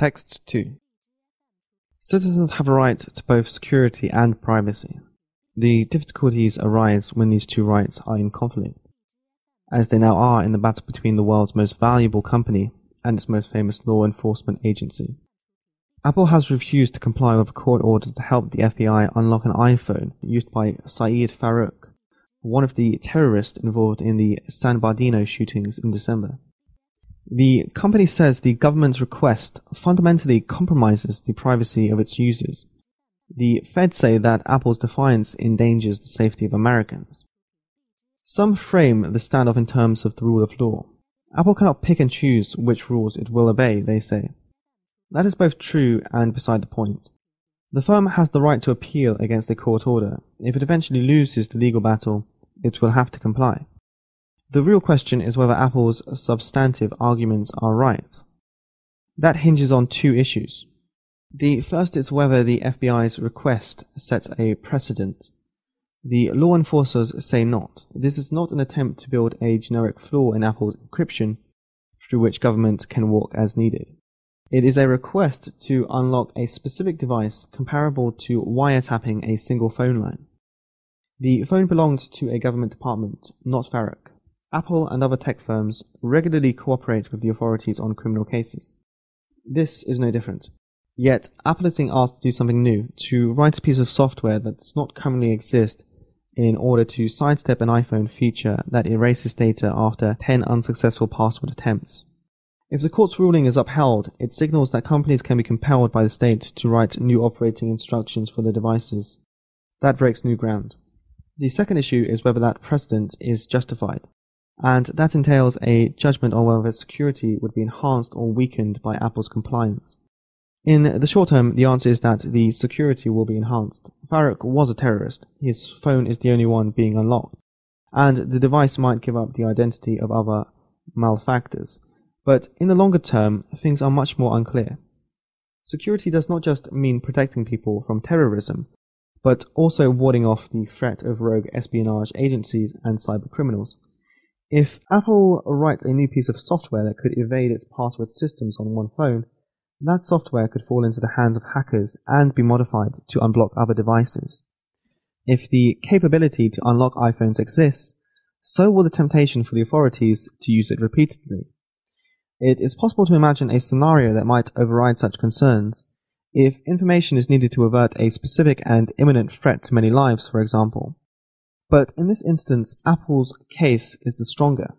Text 2 Citizens have a right to both security and privacy. The difficulties arise when these two rights are in conflict, as they now are in the battle between the world's most valuable company and its most famous law enforcement agency. Apple has refused to comply with a court order to help the FBI unlock an iPhone used by Syed Farook, one of the terrorists involved in the San Bernardino shootings in December. The company says the government's request fundamentally compromises the privacy of its users. The Fed say that Apple's defiance endangers the safety of Americans. Some frame the standoff in terms of the rule of law. Apple cannot pick and choose which rules it will obey, they say. That is both true and beside the point. The firm has the right to appeal against a court order. If it eventually loses the legal battle, it will have to comply. The real question is whether Apple's substantive arguments are right. That hinges on two issues. The first is whether the FBI's request sets a precedent. The law enforcers say not. This is not an attempt to build a generic flaw in Apple's encryption through which governments can walk as needed. It is a request to unlock a specific device comparable to wiretapping a single phone line. The phone belongs to a government department, not Farook. Apple and other tech firms regularly cooperate with the authorities on criminal cases. This is no different. Yet, Apple is being asked to do something new, to write a piece of software that does not currently exist in order to sidestep an iPhone feature that erases data after 10 unsuccessful password attempts. If the court's ruling is upheld, it signals that companies can be compelled by the state to write new operating instructions for their devices. That breaks new ground. The second issue is whether that precedent is justified and that entails a judgment on whether security would be enhanced or weakened by Apple's compliance. In the short term, the answer is that the security will be enhanced. Farook was a terrorist. His phone is the only one being unlocked. And the device might give up the identity of other malefactors. But in the longer term, things are much more unclear. Security does not just mean protecting people from terrorism, but also warding off the threat of rogue espionage agencies and cyber criminals. If Apple writes a new piece of software that could evade its password systems on one phone, that software could fall into the hands of hackers and be modified to unblock other devices. If the capability to unlock iPhones exists, so will the temptation for the authorities to use it repeatedly. It is possible to imagine a scenario that might override such concerns. If information is needed to avert a specific and imminent threat to many lives, for example, but in this instance, Apple's case is the stronger.